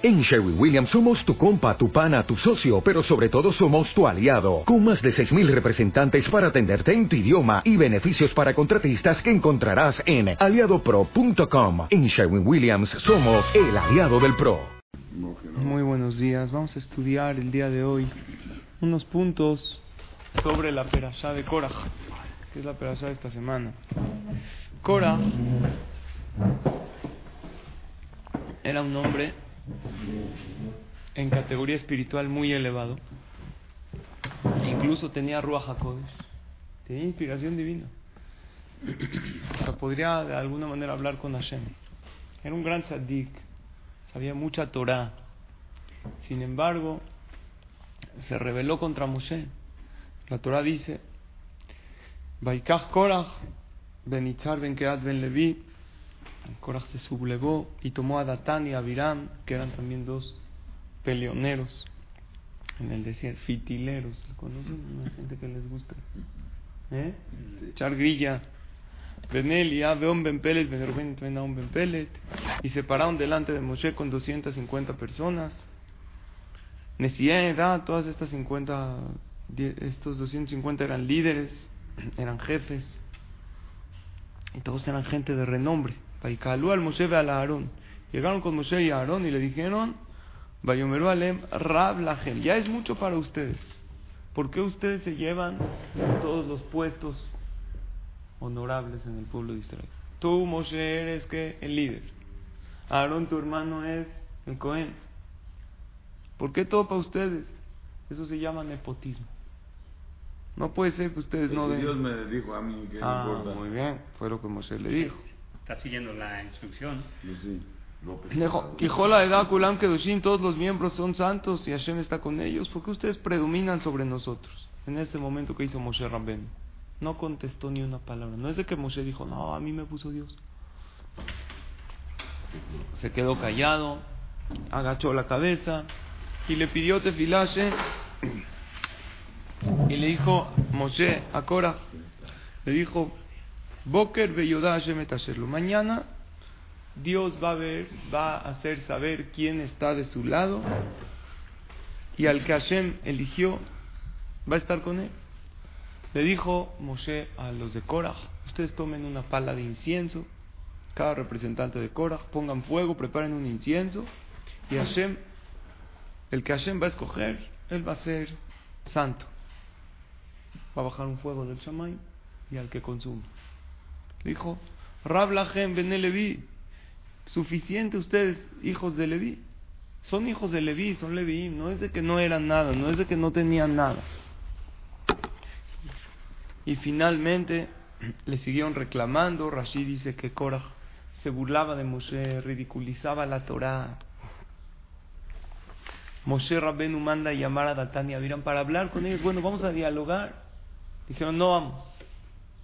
En Sherwin Williams somos tu compa, tu pana, tu socio, pero sobre todo somos tu aliado, con más de 6.000 representantes para atenderte en tu idioma y beneficios para contratistas que encontrarás en aliadopro.com. En Sherwin Williams somos el aliado del PRO. Muy buenos días, vamos a estudiar el día de hoy unos puntos sobre la perashá de Korah, que es la perashá de esta semana. Korah era un hombre en categoría espiritual muy elevado. Incluso tenía Ruach HaKodesh. Tenía inspiración divina. O sea, podría de alguna manera hablar con Hashem. Era un gran tzaddik. Sabía mucha Torah. Sin embargo, se rebeló contra Moshe. La Torah dice, Baikach Korach, Benitzar Ben Keat Ben Levi, Korach se sublevó y tomó a Datán y a Abiram, que eran también dos peleoneros en el desierto, fitileros. ¿Conocen? Una gente que les gusta. ¿Eh? Echar grilla. Benel y Abeon Ben Pelet, Ben Ben Pelet. Y se pararon delante de Moshe con 250 personas. Nesien, todas estas 50, estos 250 eran líderes, eran jefes. Y todos eran gente de renombre. Paikalu al Moshe al Aarón. Llegaron con Moshe y Aarón y le dijeron, Bayomeru Alem, Rab Lahem, ya es mucho para ustedes. ¿Por qué ustedes se llevan todos los puestos honorables en el pueblo de Israel? Tú, Moshe, eres que el líder. Aarón, tu hermano, es el Cohen. ¿Por qué todo para ustedes? Eso se llama nepotismo. No puede ser que ustedes no den. Dios me dijo a mí que ah, no importa. Muy bien, fue lo que Moshe le dijo. Está siguiendo la instrucción. Sí, López. Dijo, Quijola de Kulam Kedushim, todos los miembros son santos y Hashem está con ellos. ¿Por qué ustedes predominan sobre nosotros? En este momento que hizo Moshe Rabben. No contestó ni una palabra. No es de que Moshe dijo, no, a mí me puso Dios. Se quedó callado, agachó la cabeza y le pidió tefilashe y le dijo Moshe a Korah, le dijo, Boker Mañana Dios va a ver, va a hacer saber quién está de su lado y al que Hashem eligió va a estar con él. Le dijo Moshe a los de Korah, ustedes tomen una pala de incienso, cada representante de Korah, pongan fuego, preparen un incienso y Hashem, el que Hashem va a escoger, él va a ser santo. Va a bajar un fuego del Shamay y al que consume. Dijo, Rab Lachem ben Levi, suficiente ustedes, hijos de Levi. Son hijos de Levi, son Levi, no es de que no eran nada, no es de que no tenían nada. Y finalmente le siguieron reclamando. Rashid dice que Korah se burlaba de Moshe, ridiculizaba la Torah. Moshe Rabbenu manda a llamar a Datán y Abiram para hablar con ellos. Bueno, vamos a dialogar. Dijeron, no vamos.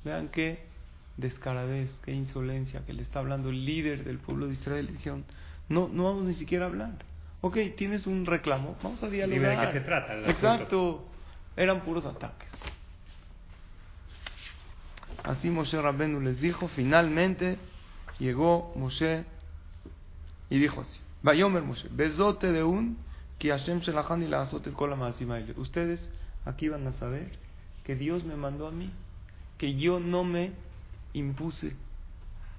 Vean qué descaradez, qué insolencia que le está hablando el líder del pueblo de Israel. Dijeron, no, no vamos ni siquiera a hablar. Ok, tienes un reclamo, vamos a dialogar. ¿De qué se trata? el Exacto, eran puros ataques. Así Moshe Rabbenu les dijo, finalmente llegó Moshe y dijo así, Vayomer Moshe, besote de un, que Hashem Shelahan y la azote kola Ustedes aquí van a saber que Dios me mandó a mí, que yo no me impuse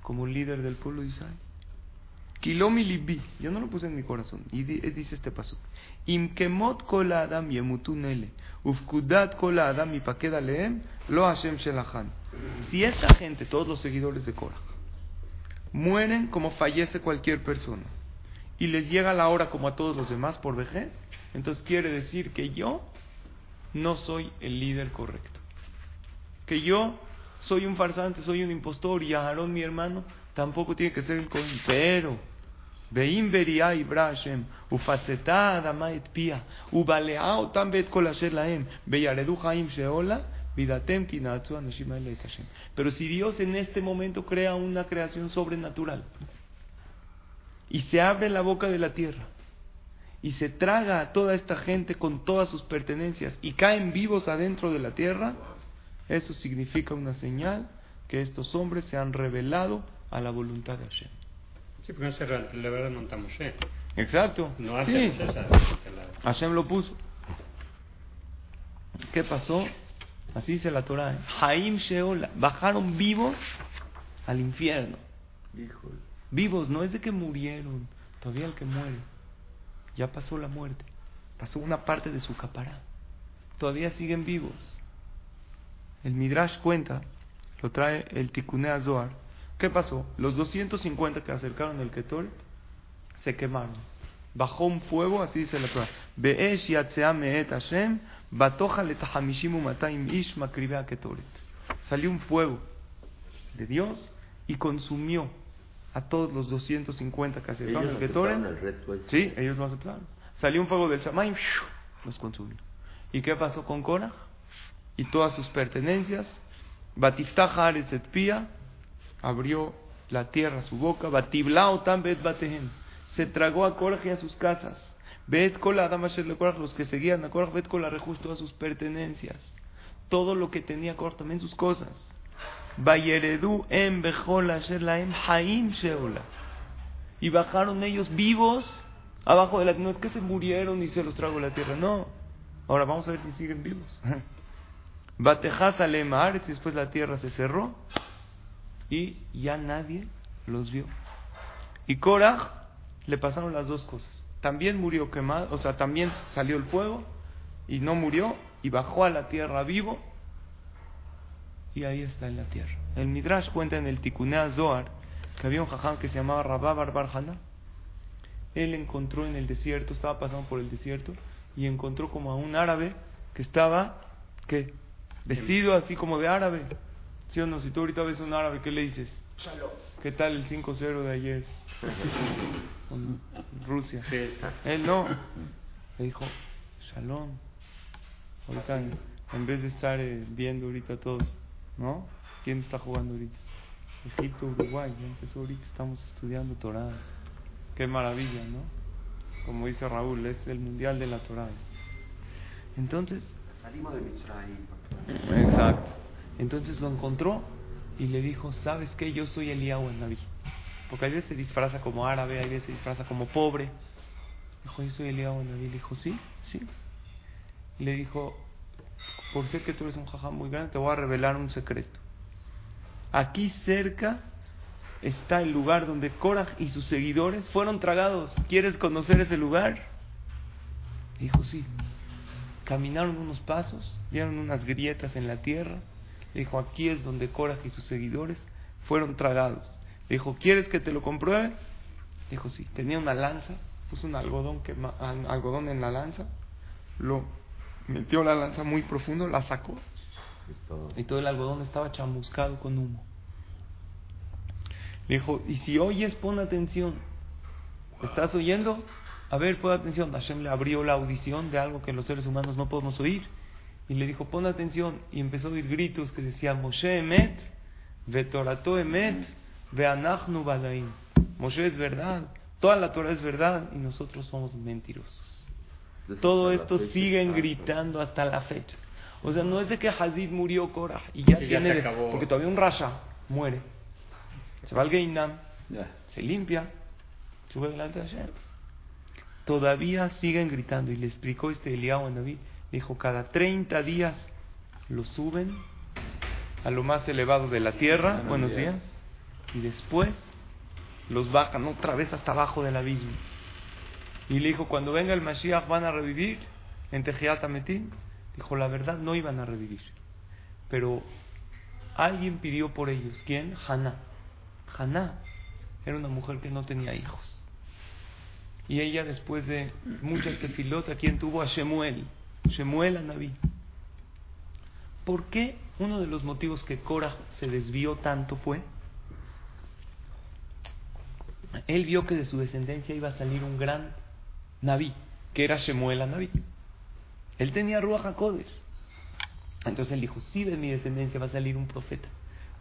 como líder del pueblo de Israel. Kilomi libi, yo no lo puse en mi corazón. Y dice este paso: Imkemot kol adam yemutunele, ufkudat kol adam ipakeda leem, lo Hashem shelahan. Si esta gente, todos los seguidores de Korah, mueren como fallece cualquier persona, y les llega la hora como a todos los demás por vejez, entonces quiere decir que yo no soy el líder correcto. Que yo soy un farsante, soy un impostor y Aarón, mi hermano, tampoco tiene que ser el Cohen. Pero, Veim beria Ibrahim, ufacetá adamaet pia, ubaleao tam bet laem, veyaredu haim sheola, vidatem kinatsu anashima Hashem. Pero si Dios en este momento crea una creación sobrenatural y se abre la boca de la tierra y se traga a toda esta gente con todas sus pertenencias y caen vivos adentro de la tierra, eso significa una señal que estos hombres se han revelado a la voluntad de Hashem. Sí, porque no se revelaron a Moshe. Exacto. No sí. hace la- Hashem lo puso. ¿Qué pasó? Así dice la Torah. ¿eh? Sheol. Bajaron vivos al infierno. Híjole. Vivos, no es de que murieron. Todavía el que muere. Ya pasó la muerte. Pasó una parte de su capará. Todavía siguen vivos. El Midrash cuenta, lo trae el Tikunea Zohar. ¿Qué pasó? Los 250 que acercaron el Ketoret se quemaron. Bajó un fuego, así dice la Torah. Be'esh me'et Hashem, batoja letahamishim umatayim ish makribea Ketoret. Salió un fuego de Dios y consumió a todos los 250 que acercaron Ellos el Ketoret. aceptaron el reto. Sí, ellos lo aceptaron. Salió un fuego del Shamayim, los consumió. ¿Y qué pasó con Korah? Y todas sus pertenencias. Et Pia, abrió la tierra su boca. Batiblao bet batehem, se tragó a Korah y a sus casas. Bet kol adam asher le los que seguían a Korah, bet kol arrejus todas sus pertenencias. Todo lo que tenía Korah, también sus cosas. Vayeredu em bechol asher laem haim sheola y bajaron ellos vivos abajo de la no es que se murieron y se los tragó la tierra no ahora vamos a ver si siguen vivos Batejaz alemares y después la tierra se cerró y ya nadie los vio y Korah le pasaron las dos cosas también murió quemado o sea también salió el fuego y no murió y bajó a la tierra vivo y ahí está en la tierra el Midrash cuenta en el Tikunea Zohar que había un jajam que se llamaba Rabá Barbar Haná. Él encontró en el desierto, estaba pasando por el desierto, y encontró como a un árabe que estaba, ¿qué? Vestido así como de árabe. ¿Sí o no? Si tú ahorita ves un árabe, ¿qué le dices? ¿Qué tal el 5-0 de ayer? Rusia. Sí. Él no. Le dijo, Shalom. Ahorita, en, en vez de estar eh, viendo ahorita todos, ¿no? ¿Quién está jugando ahorita? Egipto, Uruguay, ya empezó ahorita, estamos estudiando Torah. Qué maravilla, ¿no? Como dice Raúl, es el mundial de la Torah. Entonces, Salimos de Mitzrayim. exacto. Entonces lo encontró y le dijo, ¿sabes qué? Yo soy Eliyahu el Naví. Porque a veces se disfraza como árabe, a veces se disfraza como pobre. Dijo, yo soy Eliyahu el Naví. Le dijo, sí, sí. Le dijo, por ser que tú eres un jajam muy grande, te voy a revelar un secreto. Aquí cerca está el lugar donde Korah y sus seguidores fueron tragados. ¿Quieres conocer ese lugar? Dijo, sí. Caminaron unos pasos, vieron unas grietas en la tierra. Dijo, aquí es donde Korah y sus seguidores fueron tragados. Dijo, ¿quieres que te lo compruebe? Dijo, sí. Tenía una lanza, puso un algodón, al- algodón en la lanza, lo metió la lanza muy profundo, la sacó Y todo. y todo el algodón estaba chamuscado con humo. Le dijo, y si oyes, pon atención. ¿Estás oyendo? A ver, pon atención. Hashem le abrió la audición de algo que los seres humanos no podemos oír. Y le dijo, pon atención. Y empezó a oír gritos que decían, Moshe emet, vetorato emet, veanachnu badaim. Moshe es verdad, toda la Torah es verdad y nosotros somos mentirosos. Todo esto siguen gritando hasta la fecha. O sea, no es de que Hazid murió Korah y ya Sí, ya tiene... se de- acabó. porque todavía un Rasha muere. Se va al Geinam, Ya. se limpia, sube delante de Hashem. Todavía siguen gritando. Y le explicó este Eliyahu a David. Dijo, cada 30 días lo suben a lo más elevado de la tierra. Buenos Buenos días. días. Y después los bajan otra vez hasta abajo del abismo. Y le dijo, cuando venga el Mashiach van a revivir en Tejiat Ametim. Dijo, la verdad no iban a revivir. Pero alguien pidió por ellos. ¿Quién? Haná. Haná era una mujer que no tenía hijos. Y ella después de muchas tefilot, ¿a quién tuvo? A Shemuel. Shemuel a Naví. ¿Por qué uno de los motivos que Korah se desvió tanto fue? Él vio que de su descendencia iba a salir un gran Naví, que era Shemuel a Naví. Él tenía Ruach HaKodesh. Entonces él dijo, sí de mi descendencia va a salir un profeta,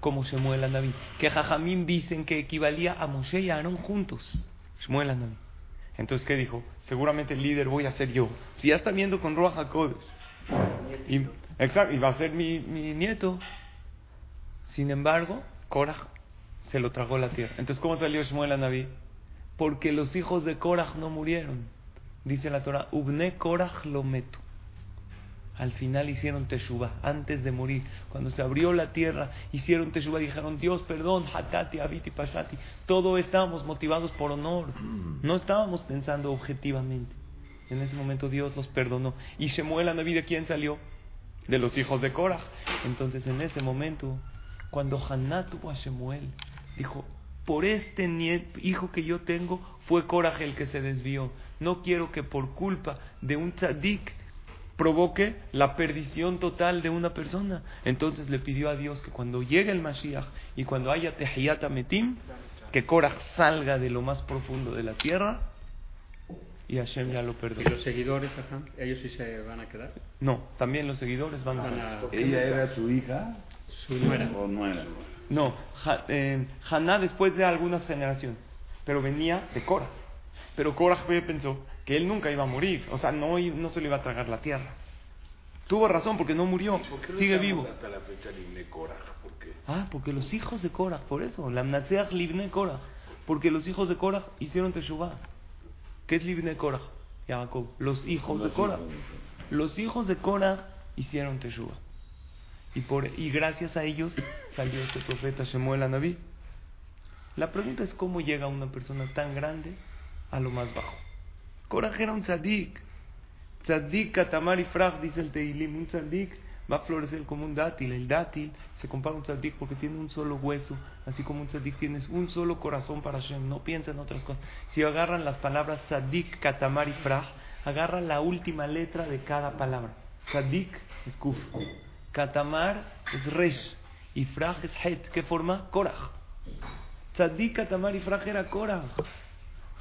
como Shemuel a Naví. Que Jajamín dicen que equivalía a Moshe y a Aarón juntos. Shemuel a. Entonces, ¿qué dijo? Seguramente el líder voy a ser yo. Si ya está viendo con Ruach HaKodesh. Y, exacto, y va a ser mi, nieto. Sin embargo, Korah se lo tragó la tierra. Entonces, ¿cómo salió Shmuel a Naví? Porque los hijos de Korah no murieron. Dice la Torah, Ubne Korah lo meto. Al final hicieron Teshuvah, antes de morir. Cuando se abrió la tierra, hicieron Teshuvah y dijeron, Dios, perdón, Hatati, Abiti, Pashati. Todo estábamos motivados por honor. No estábamos pensando objetivamente. En ese momento Dios los perdonó. Y Shemuel, la Naví, ¿de quién salió? De los hijos de Korah. Entonces, en ese momento, cuando Haná tuvo a Shemuel, dijo, por este hijo que yo tengo, fue Korah el que se desvió. No quiero que por culpa de un tzadik provoque la perdición total de una persona. Entonces le pidió a Dios que cuando llegue el Mashiach y cuando haya Tehiyat Metim, que Korah salga de lo más profundo de la tierra y Hashem ya lo ¿Y perdonó. los seguidores, ajá, ellos sí se van a quedar? No, también los seguidores van a Van salir. a... ¿Ella era su hija Su nuera. o no era? No, Ja- eh, Haná después de algunas generaciones, pero venía de Korah. Pero Korah pensó que él nunca iba a morir, o sea, no, no se le iba a tragar la tierra. Tuvo razón porque no murió, sigue vivo. Hasta la fecha Libne Korah, ¿por qué? Ah, porque los hijos de Korah, por eso, la Mnatseach Libne Korah, porque los hijos de Korah hicieron Teshuvah. ¿Qué es Libne Korah? Jacob, los hijos de Korah. Los hijos de Korah hicieron Teshuvah. Y, por, y gracias a ellos salió este profeta Shemuel Anabí. La pregunta es cómo llega una persona tan grande a lo más bajo. Korah era un tzadik. Tzadik katamar y frag, dice el Teilim. Un tzadik va a florecer como un dátil. El dátil se compara un tzadik porque tiene un solo hueso. Así como un tzadik tienes un solo corazón para Hashem. No piensa en otras cosas. Si agarran las palabras tzadik, katamar y frag, agarran la última letra de cada palabra. Tzadik es kuf. Katamar es resh. Y frag es het. ¿Qué forma? Korah. Tzadik, katamar y frag era Korah.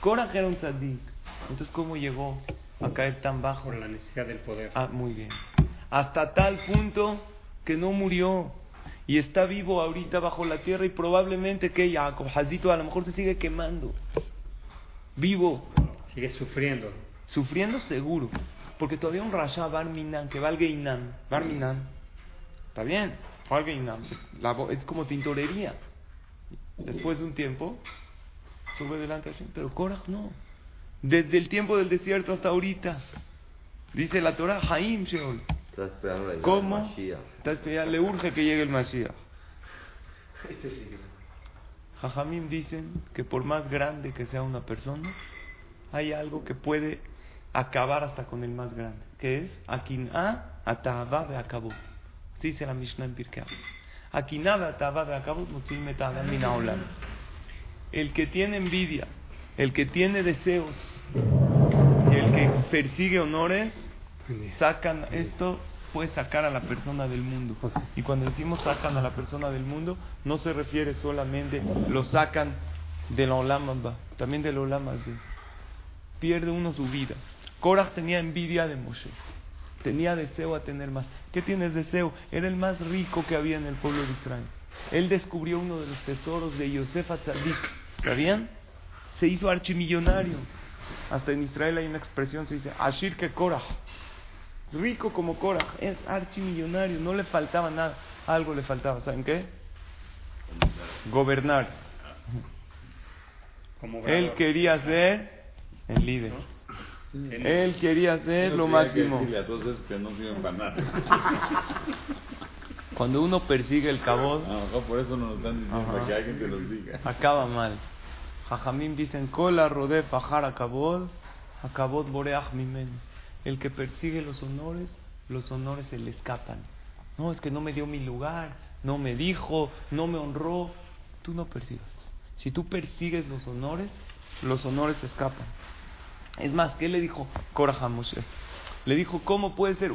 Korah era un tzadik. Entonces, ¿cómo llegó a caer tan bajo? Por la necesidad del poder. Ah, muy bien. Hasta tal punto que no murió y está vivo ahorita bajo la tierra y probablemente que Jacob Hazito a lo mejor se sigue quemando. Vivo, Sigue sufriendo. sufriendo seguro. Porque todavía un Rasha Barminan, que valga Inan, Barminan, está bien, valga es como tintorería. Después de un tiempo, sube delante de Hashem, pero Korah no. Desde el tiempo del desierto hasta ahorita. Dice la Torah, Haim Sheol. Está esperando ¿Cómo? Está esperando, le urge que llegue el Mashiach. Este sí Jajamim dicen que por más grande que sea una persona, hay algo que puede acabar hasta con el más grande, que es Akin'a atahava ve'akabut. Así dice la Mishnah en Pirkei. Akin'a ve'atahava ve'akabut motzim et ha'adam min ha'olam. El que tiene envidia, el que tiene deseos y el que persigue honores, sacan esto puede sacar a la persona del mundo. Y cuando decimos sacan a la persona del mundo, no se refiere solamente lo sacan del olam Abba, también del olam Hazé. Pierde uno su vida. Korah tenía envidia de Moshe. Tenía deseo a tener más. ¿Qué tienes deseo? Era el más rico que había en el pueblo de Israel. Él descubrió uno de los tesoros de Yosef Atzadik. ¿Sabían? Se hizo archimillonario. Hasta en Israel hay una expresión, se dice Ashir que Korah. Rico como Korah. Es archimillonario. No le faltaba nada. Algo le faltaba. ¿Saben qué? Gobernar. Como Él quería ser el líder. Él quería ser lo que máximo. decirle a todos esos que no sirven para nada. Cuando uno persigue el cabot, A lo mejor por eso nos están diciendo Ajá. que alguien te los diga. acaba mal. Jajamim dicen, Kola fajar akabod, akabod boreach mimen. El que persigue los honores, los honores se le escapan. No, es que no me dio mi lugar, no me dijo, no me honró. Tú no persigas. Si tú persigues los honores, los honores se escapan. Es más, ¿qué le dijo Korah Moshe? Le dijo, ¿cómo puede ser?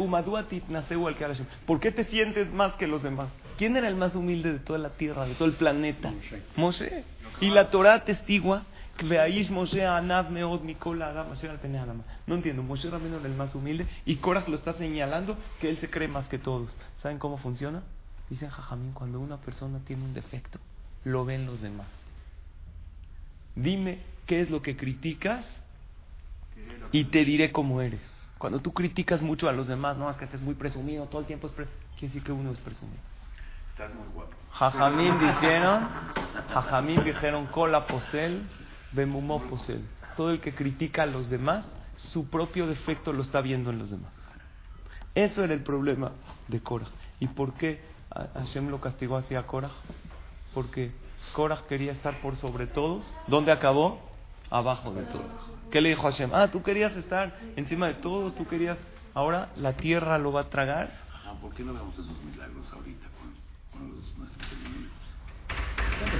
¿Por qué te sientes más que los demás? ¿Quién era el más humilde de toda la tierra, de todo el planeta? Moshe. Y la Torah testigua que veáis Moshe anav meod mikol adam asher al pene adam. No entiendo, Moshe Rabbeinu era el más humilde y Korah lo está señalando que él se cree más que todos. ¿Saben cómo funciona? Dicen Jajamín, cuando una persona tiene un defecto, lo ven los demás. Dime qué es lo que criticas y te diré cómo eres. Cuando tú criticas mucho a los demás, no, es que estés muy presumido, todo el tiempo es pre- quiere decir que uno es presumido. Estás muy guapo. Jajamín dijeron, Jajamín dijeron, cola posel, Bemumó posel. Todo el que critica a los demás, su propio defecto lo está viendo en los demás. Eso era el problema de Korah. ¿Y por qué Hashem lo castigó así a Korah? Porque Korah quería estar por sobre todos. ¿Dónde acabó? Abajo de todos. ¿Qué le dijo Hashem? Ah, tú querías estar encima de todos, tú querías... Ahora la tierra lo va a tragar. Ajá, ¿por qué no vemos esos milagros ahorita los?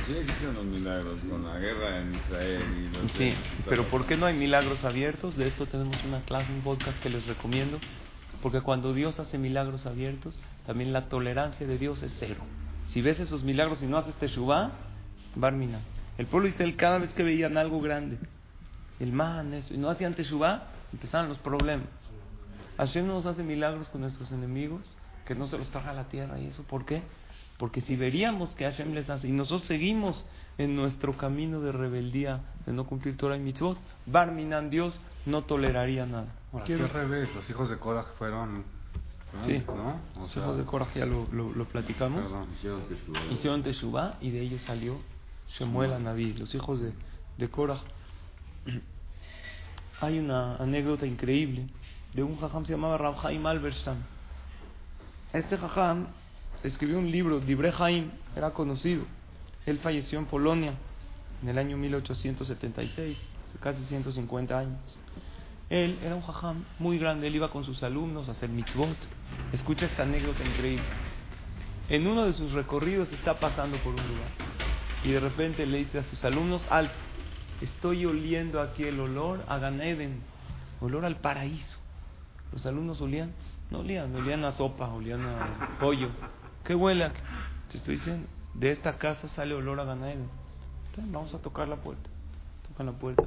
Sí existen los milagros con la guerra en Israel y los Sí, pero ¿por qué no hay milagros abiertos? De esto tenemos una clase, un podcast que les recomiendo. Porque cuando Dios hace milagros abiertos, también la tolerancia de Dios es cero. Si ves esos milagros y no haces teshuvah, barmina. El pueblo Israel cada vez que veían algo grande, el man, eso, y no hacían teshuvah, empezaban los problemas. Hashem nos hace milagros con nuestros enemigos, que no se los traga a la tierra. ¿Y eso por qué? Porque si veríamos que Hashem les hace, y nosotros seguimos en nuestro camino de rebeldía, de no cumplir Torah y Mitzvot, Barminan, Dios no toleraría nada. Aquí al revés, los hijos de Korah fueron. Sí. ¿No? O Los sea, hijos de Korah ya lo, lo- lo platicamos. Perdón. Hicieron Teshuvah y de ellos salió Shemuel Anabí, los hijos de, de Korah. Hay una anécdota increíble de un jajam se llamaba Rav Haim Alberstam. Este jajam escribió un libro, Dibre Haim, era conocido. Él falleció en Polonia en el año 1876, hace casi 150 años. Él era un jajam muy grande, él iba con sus alumnos a hacer mitzvot. Escucha esta anécdota increíble. En uno de sus recorridos está pasando por un lugar y de repente le dice a sus alumnos, alto, estoy oliendo aquí el olor a Gan Eden, olor al paraíso. Los alumnos olían, no olían, olían a sopa, olían a pollo. ¿Qué huele? Te estoy diciendo, de esta casa sale olor a Gan Eden. Entonces, vamos a tocar la puerta. Tocan la puerta.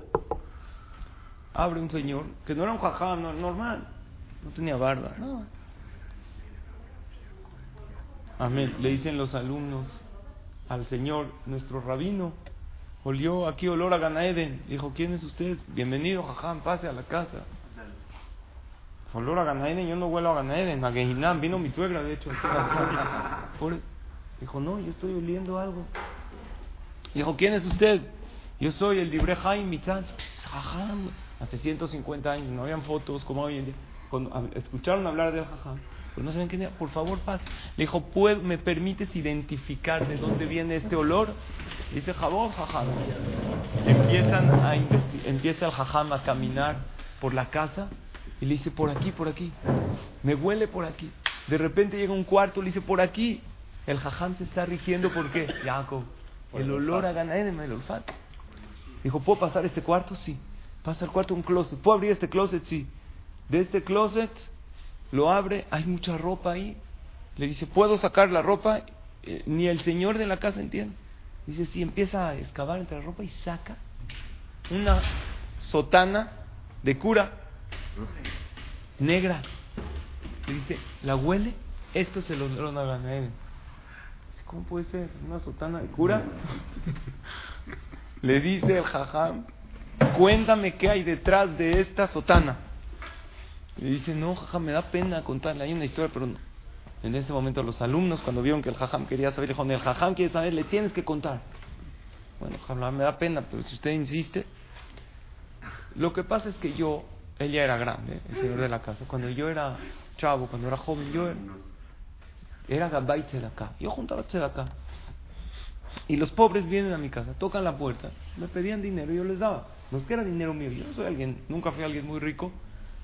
Abre un señor, que no era un jajam, no- normal, no tenía barba, no. Amén. Le dicen los alumnos al Señor, nuestro rabino, olió aquí olor a Ganaeden. Dijo, ¿quién es usted? Bienvenido, jajam, pase a la casa. Olor a Ganaeden, yo no huelo a Ganaeden, a Gehinam, vino mi suegra, de hecho. Pobre. Dijo, no, yo estoy oliendo algo. Dijo, ¿quién es usted? Yo soy el libre Jaime. Jajam. Hace 150 años, no habían fotos como hoy en día. Cuando escucharon hablar del jajam, pero no saben quién era. Por favor, paz. Le dijo, "¿Puedo- ¿me permites identificar de dónde viene este olor? Dice, jabón, jajam. Empiezan a empieza el jajam a caminar por la casa y le dice, por aquí, por aquí. Me huele por aquí. De repente llega un cuarto, le dice, por aquí. El jajam se está rigiendo, ¿por qué? Jacob, el olor a Ganaedem, el olfato. Dijo, ¿puedo pasar este cuarto? Sí. Pasa al cuarto un closet. ¿Puedo abrir este closet? Sí. De este closet lo abre, hay mucha ropa ahí. Le dice, ¿puedo sacar la ropa? Eh, ni el señor de la casa entiende. Dice, sí, empieza a excavar entre la ropa y saca una sotana de cura negra. Le dice, ¿la huele? Esto es el olor a Ganaeden. ¿Cómo puede ser? ¿Una sotana de cura? Le dice el jajam, cuéntame qué hay detrás de esta sotana. Le dice, no, jajam, me da pena contarle. Hay una historia, pero no. En ese momento los alumnos, cuando vieron que el jajam quería saber, dijeron, el jajam quiere saber, le tienes que contar. Bueno, jajam, me da pena, pero si usted insiste. Lo que pasa es que yo, ella era grande, el señor de la casa. Cuando yo era chavo, cuando era joven, yo era, era gabay acá. Yo juntaba acá. Y los pobres vienen a mi casa, tocan la puerta, me pedían dinero y yo les daba. No es que era dinero mío, yo no soy alguien, nunca fui alguien muy rico,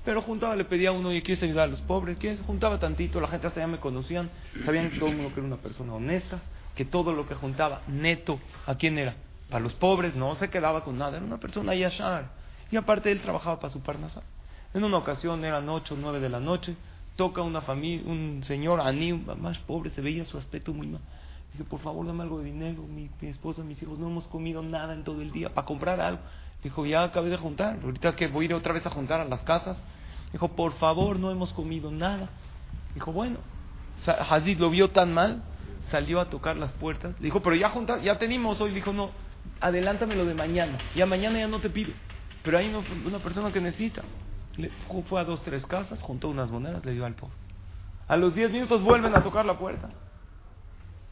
pero juntaba, le pedía a uno, y ¿quieres ayudar a los pobres? ¿Quieres? Juntaba tantito, la gente hasta ya me conocían, sabían que todo el mundo que era una persona honesta, que todo lo que juntaba neto, ¿a quién era? Para los pobres, no se quedaba con nada, era una persona yashar. Y aparte él trabajaba para su parnasa. En una ocasión eran ocho, nueve de la noche, toca una familia, un señor aní, más pobre, se veía su aspecto muy mal. Dice, por favor, dame algo de dinero. Mi, esposa, mis hijos, no hemos comido nada en todo el día para comprar algo. Dijo, ya acabé de juntar. Ahorita que voy a ir otra vez a juntar a las casas. Dijo, por favor, no hemos comido nada. Dijo, bueno. Hazid lo vio tan mal, salió a tocar las puertas. Le dijo, pero ya junta, ya tenemos hoy. Dijo, no, adelántame lo de mañana. Ya mañana ya no te pido. Pero hay una, persona que necesita. Le, fue a dos, tres casas, juntó unas monedas, le dio al pobre. A los diez minutos vuelven a tocar la puerta.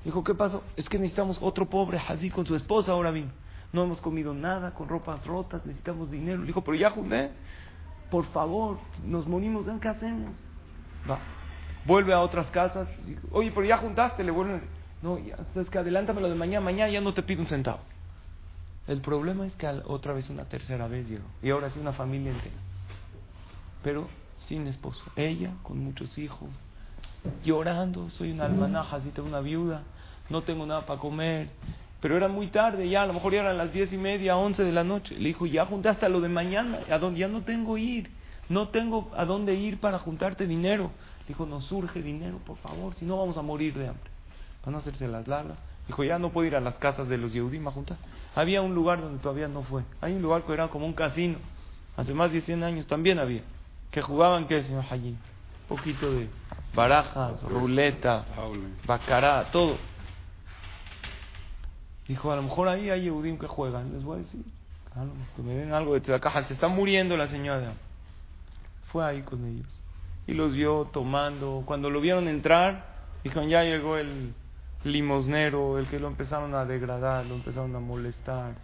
Dijo, ¿qué pasó? Es que necesitamos otro pobre Hazid con su esposa ahora vino. no hemos comido nada, con ropas rotas, necesitamos dinero. Le dijo, pero ya junté, por favor, nos morimos, ¿qué hacemos? Va. Vuelve a otras casas, dijo, oye, pero ya juntaste, le vuelven a decir, no, ya, es que adelántamelo de mañana, mañana ya no te pido un centavo. El problema es que otra vez una tercera vez llegó, y ahora sí una familia entera, pero sin esposo, ella con muchos hijos, llorando, soy una almanaja, así tengo una viuda, no tengo nada para comer, pero era muy tarde ya, a lo mejor ya eran las diez y media, once de la noche. Le dijo, ya junté hasta lo de mañana, a dónde ya no tengo ir, no tengo a dónde ir para juntarte dinero. Le dijo, nos surge dinero, por favor, si no vamos a morir de hambre. Van a hacerse las largas. Dijo, ya no puedo ir a las casas de los Yehudim a juntar. Había un lugar donde todavía no fue. Hay un lugar que era como un casino. Hace más de 100 años también había. Que jugaban, ¿qué, señor Hayim? Un poquito de barajas, ruleta, bacará, todo. Dijo, a lo mejor ahí hay Yehudim que juegan. Les voy a decir, a lo mejor que me den algo de caja. Se está muriendo la señora. Fue ahí con ellos. Y los vio tomando. Cuando lo vieron entrar, dijeron, ya llegó el limosnero, el que lo empezaron a degradar, lo empezaron a molestar.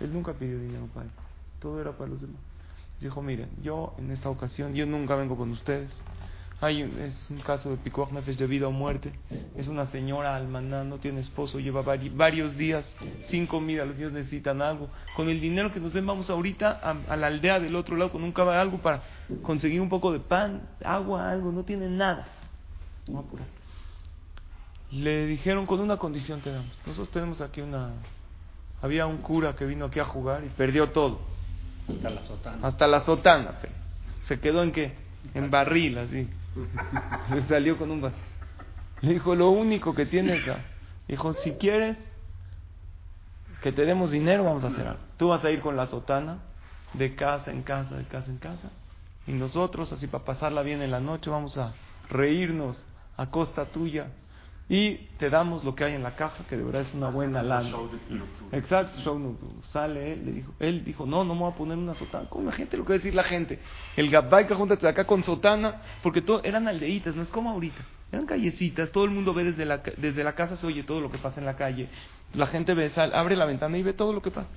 Él nunca pidió dinero para él. Todo era para los demás. Dijo, miren, yo en esta ocasión, yo nunca vengo con ustedes. Hay es un caso de Pikuach Nefesh de vida o muerte. Es una señora almaná, no tiene esposo, lleva vari- varios días sin comida, los niños necesitan algo. Con el dinero que nos den, vamos ahorita a, a la aldea del otro lado con un caballo, algo para conseguir un poco de pan, agua, algo. No tienen nada. A apurar. Le dijeron con una condición te damos. Nosotros tenemos aquí una... Había un cura que vino aquí a jugar y perdió todo. Hasta la sotana. Hasta la sotana. pe. ¿Se quedó en qué? En barril, así. Se salió con un barril. Le dijo, lo único que tienes acá. Dijo, si quieres que te demos dinero, vamos a hacer algo. Tú vas a ir con la sotana de casa en casa, de casa en casa. Y nosotros, así para pasarla bien en la noche, vamos a reírnos a costa tuya. Y te damos lo que hay en la caja, que de verdad es una buena lana. Exacto, show. Sale él, le dijo, él dijo, no, no me voy a poner una sotana. Con la gente, lo que va a decir la gente. El Gabay que júntate acá con sotana, porque todo, eran aldeitas, no es como ahorita. Eran callecitas, todo el mundo ve desde la, desde la casa, se oye todo lo que pasa en la calle. La gente ve, sal, abre la ventana y ve todo lo que pasa.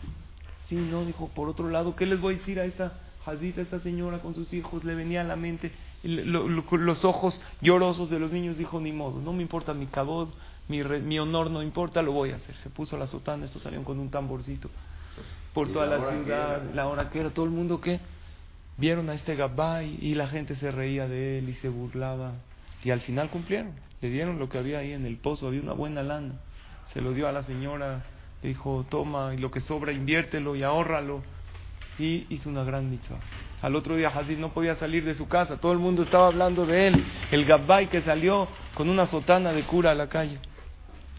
Sí, no, dijo, por otro lado, ¿qué les voy a decir a esta Jadita, esta señora con sus hijos? Le venía a la mente el- lo- lo- los ojos llorosos de los niños, dijo, ni modo, no me importa mi cabod, mi, re- mi honor no importa, lo voy a hacer. Se puso la sotana, estos salieron con un tamborcito por ¿Y toda la la, ciudad, la hora que era, todo el mundo que vieron a este Gabay y la gente se reía de él y se burlaba. Y al final cumplieron, le dieron lo que había ahí en el pozo, había una buena lana. Se lo dio a la señora, le dijo, toma, y lo que sobra inviértelo y ahórralo. Y hizo una gran mitzvah. Al otro día Hazid no podía salir de su casa, todo el mundo estaba hablando de él. El Gabay que salió con una sotana de cura a la calle.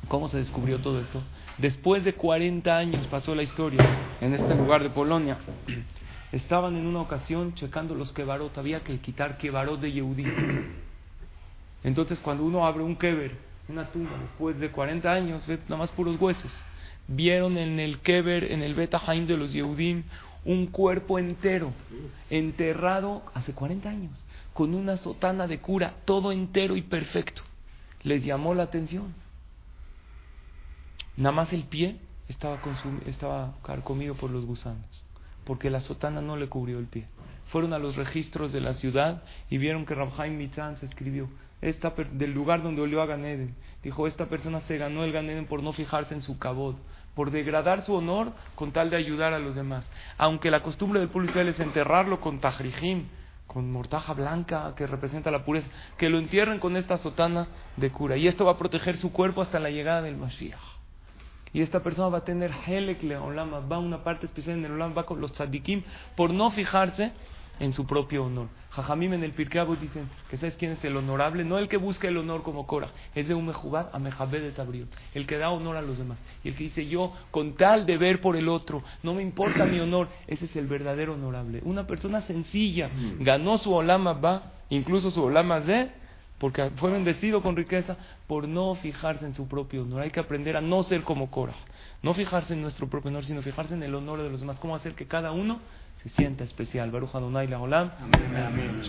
¿Cómo se descubrió todo esto? Después de 40 años pasó la historia en este lugar de Polonia. Estaban en una ocasión checando los kebarot, había que quitar kebarot de Yehudí. Entonces cuando uno abre un keber, una tumba, después de 40 años, ve nada más puros huesos. Vieron en el keber, en el Beta Haim de los Yehudim, un cuerpo entero, enterrado hace 40 años, con una sotana de cura, todo entero y perfecto. Les llamó la atención. Nada más el pie estaba, estaba carcomido por los gusanos, porque la sotana no le cubrió el pie. Fueron a los registros de la ciudad y vieron que Rabhaim Mitzan se escribió esta del lugar donde olió a Ganeden. Dijo, esta persona se ganó el Ganeden por no fijarse en su cabod, por degradar su honor con tal de ayudar a los demás. Aunque la costumbre del pueblo israelí es enterrarlo con tajrijim, con mortaja blanca que representa la pureza, que lo entierren con esta sotana de cura. Y esto va a proteger su cuerpo hasta la llegada del Mashiach. Y esta persona va a tener Helek Leolama, va a una parte especial en el Olam, va con los tzadikim, por no fijarse en su propio honor. Jajamim en el Pirkei Avot dicen que ¿sabes quién es el honorable? No el que busca el honor como Korah, es de un mejubad a mejabed de tabriot, el que da honor a los demás. Y el que dice yo, con tal de ver por el otro, no me importa mi honor, ese es el verdadero honorable. Una persona sencilla, ganó su Olama va, incluso su Olama de, porque fue bendecido con riqueza por no fijarse en su propio honor. Hay que aprender a no ser como Korah, no fijarse en nuestro propio honor, sino fijarse en el honor de los demás. ¿Cómo hacer que cada uno se sienta especial? Baruch Adonai la Olam. Amén.